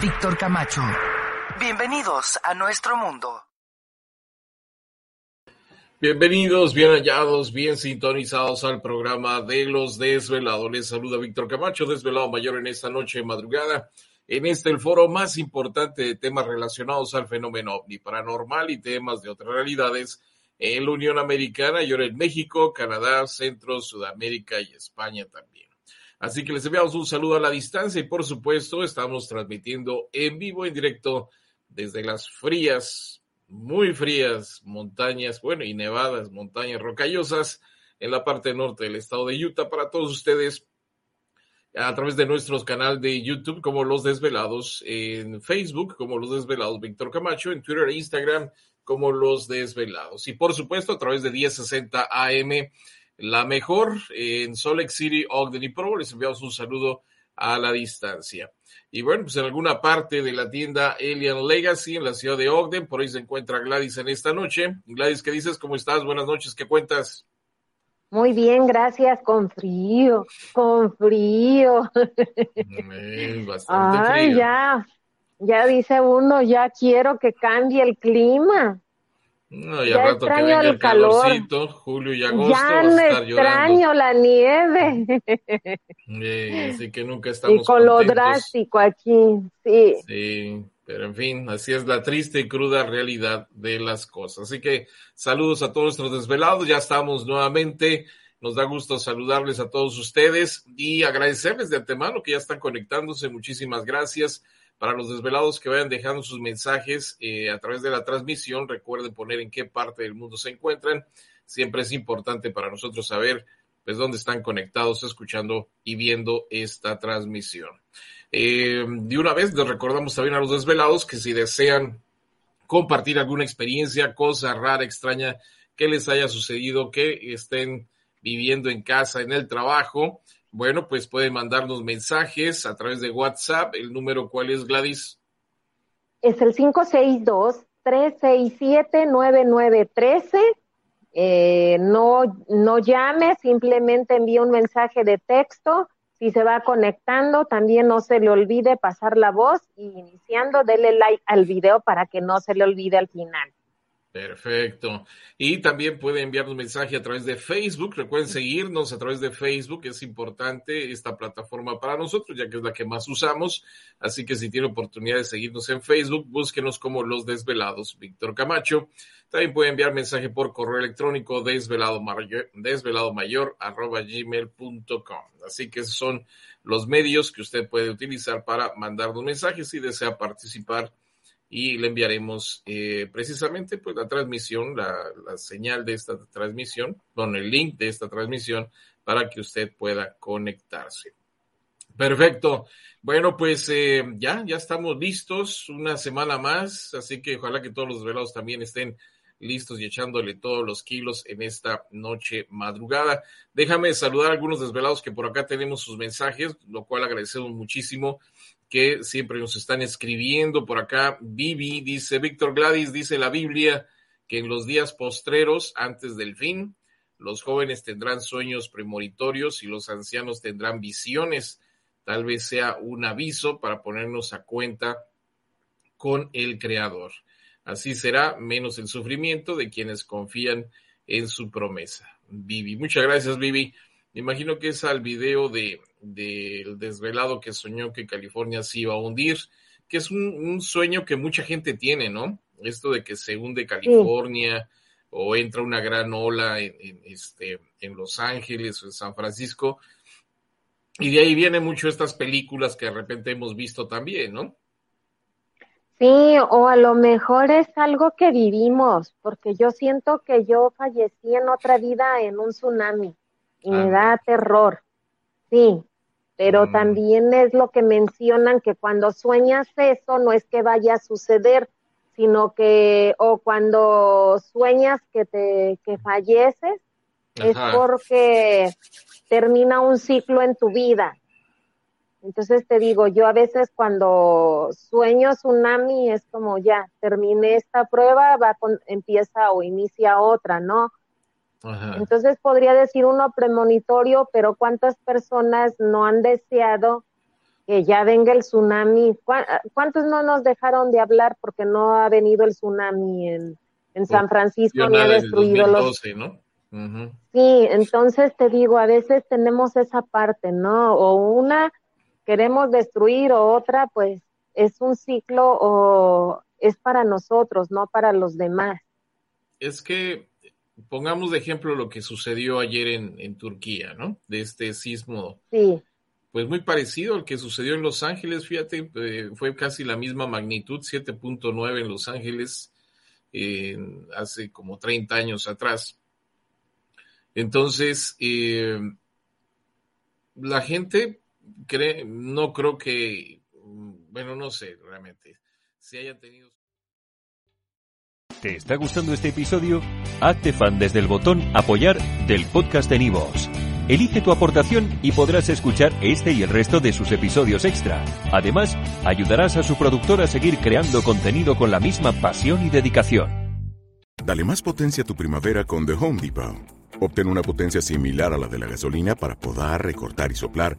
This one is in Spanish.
Víctor Camacho. Bienvenidos a nuestro mundo. Bienvenidos, bien hallados, bien sintonizados al programa de los desvelados. Les saluda Víctor Camacho, desvelado mayor en esta noche de madrugada. En este el foro más importante de temas relacionados al fenómeno ovni paranormal y temas de otras realidades en la Unión Americana y ahora en México, Canadá, Centro, Sudamérica y España también. Así que les enviamos un saludo a la distancia y por supuesto estamos transmitiendo en vivo, en directo desde las frías, muy frías montañas, bueno, y nevadas montañas rocallosas en la parte norte del estado de Utah para todos ustedes a través de nuestros canal de YouTube como Los Desvelados, en Facebook como Los Desvelados Víctor Camacho, en Twitter e Instagram como Los Desvelados. Y por supuesto a través de 1060 AM, la mejor en Salt Lake City, Ogden y Provo. Les enviamos un saludo a la distancia. Y bueno, pues en alguna parte de la tienda Alien Legacy en la ciudad de Ogden, por ahí se encuentra Gladys en esta noche. Gladys, ¿qué dices? ¿Cómo estás? Buenas noches, ¿qué cuentas? Muy bien, gracias. Con frío, con frío. Eh, bastante Ay, frío. ya, ya dice uno, ya quiero que cambie el clima. No, y Ya al rato que extraño venga el calor. calorcito, julio y agosto, ya vas a no estar llorando. extraño la nieve. Eh, así que nunca y estamos con lo contentos. drástico aquí, sí. Sí, pero en fin, así es la triste y cruda realidad de las cosas. Así que saludos a todos nuestros desvelados, ya estamos nuevamente. Nos da gusto saludarles a todos ustedes y agradecerles de antemano que ya están conectándose. Muchísimas gracias. Para los desvelados que vayan dejando sus mensajes eh, a través de la transmisión, recuerden poner en qué parte del mundo se encuentran. Siempre es importante para nosotros saber pues dónde están conectados, escuchando y viendo esta transmisión. Eh, de una vez les recordamos también a los desvelados que si desean compartir alguna experiencia, cosa rara, extraña que les haya sucedido, que estén viviendo en casa, en el trabajo, bueno, pues pueden mandarnos mensajes a través de WhatsApp. El número, ¿cuál es, Gladys? Es el 562-367-9913. Eh, no, no llame, simplemente envíe un mensaje de texto. Si se va conectando, también no se le olvide pasar la voz y iniciando, dele like al video para que no se le olvide al final. Perfecto. Y también puede enviarnos mensaje a través de Facebook. Recuerden seguirnos a través de Facebook. Es importante esta plataforma para nosotros, ya que es la que más usamos. Así que si tiene oportunidad de seguirnos en Facebook, búsquenos como Los Desvelados, Víctor Camacho. También puede enviar mensaje por correo electrónico desvelado mayor, desvelado mayor arroba gmail.com. Así que esos son los medios que usted puede utilizar para mandarnos mensajes si desea participar y le enviaremos eh, precisamente pues la transmisión, la, la, señal de esta transmisión, con el link de esta transmisión para que usted pueda conectarse. Perfecto. Bueno, pues eh, ya, ya estamos listos, una semana más, así que ojalá que todos los desvelados también estén listos y echándole todos los kilos en esta noche madrugada. Déjame saludar a algunos desvelados que por acá tenemos sus mensajes, lo cual agradecemos muchísimo que siempre nos están escribiendo por acá. Vivi dice, Víctor Gladys dice la Biblia que en los días postreros, antes del fin, los jóvenes tendrán sueños premonitorios y los ancianos tendrán visiones. Tal vez sea un aviso para ponernos a cuenta con el Creador. Así será menos el sufrimiento de quienes confían en su promesa. Vivi, muchas gracias, Vivi. imagino que es al video de del desvelado que soñó que California se iba a hundir, que es un, sueño que mucha gente tiene, ¿no? Esto de que se hunde California o entra una gran ola en, este, en Los Ángeles o en San Francisco. Y de ahí vienen mucho estas películas que de repente hemos visto también, ¿no? Sí, o a lo mejor es algo que vivimos, porque yo siento que yo fallecí en otra vida en un tsunami y me da terror. Sí, pero mm. también es lo que mencionan que cuando sueñas eso no es que vaya a suceder, sino que o cuando sueñas que te que falleces es porque termina un ciclo en tu vida. Entonces te digo, yo a veces cuando sueño tsunami es como ya, terminé esta prueba, va empieza o inicia otra, ¿no? Entonces podría decir uno premonitorio, pero ¿cuántas personas no han deseado que ya venga el tsunami? ¿Cuántos no nos dejaron de hablar porque no ha venido el tsunami en, San Francisco ni ha destruido los... ¿no? Sí, entonces te digo, a veces tenemos esa parte, ¿no? O una queremos destruir o otra, pues es un ciclo o es para nosotros, no para los demás. Es que pongamos de ejemplo lo que sucedió ayer en, Turquía, ¿no? De este sismo. Sí. Pues muy parecido al que sucedió en Los Ángeles, fíjate, eh, fue casi la misma magnitud, 7.9 en Los Ángeles, hace como 30 años atrás. Entonces, eh, la gente cree, no creo que, bueno, no sé realmente, si hayan tenido... ¿Te está gustando este episodio? Hazte fan desde el botón apoyar del podcast de Nivos. Elige tu aportación y podrás escuchar este y el resto de sus episodios extra. Además, ayudarás a su productor a seguir creando contenido con la misma pasión y dedicación. Dale más potencia a tu primavera con The Home Depot. Obtén una potencia similar a la de la gasolina para poder recortar y soplar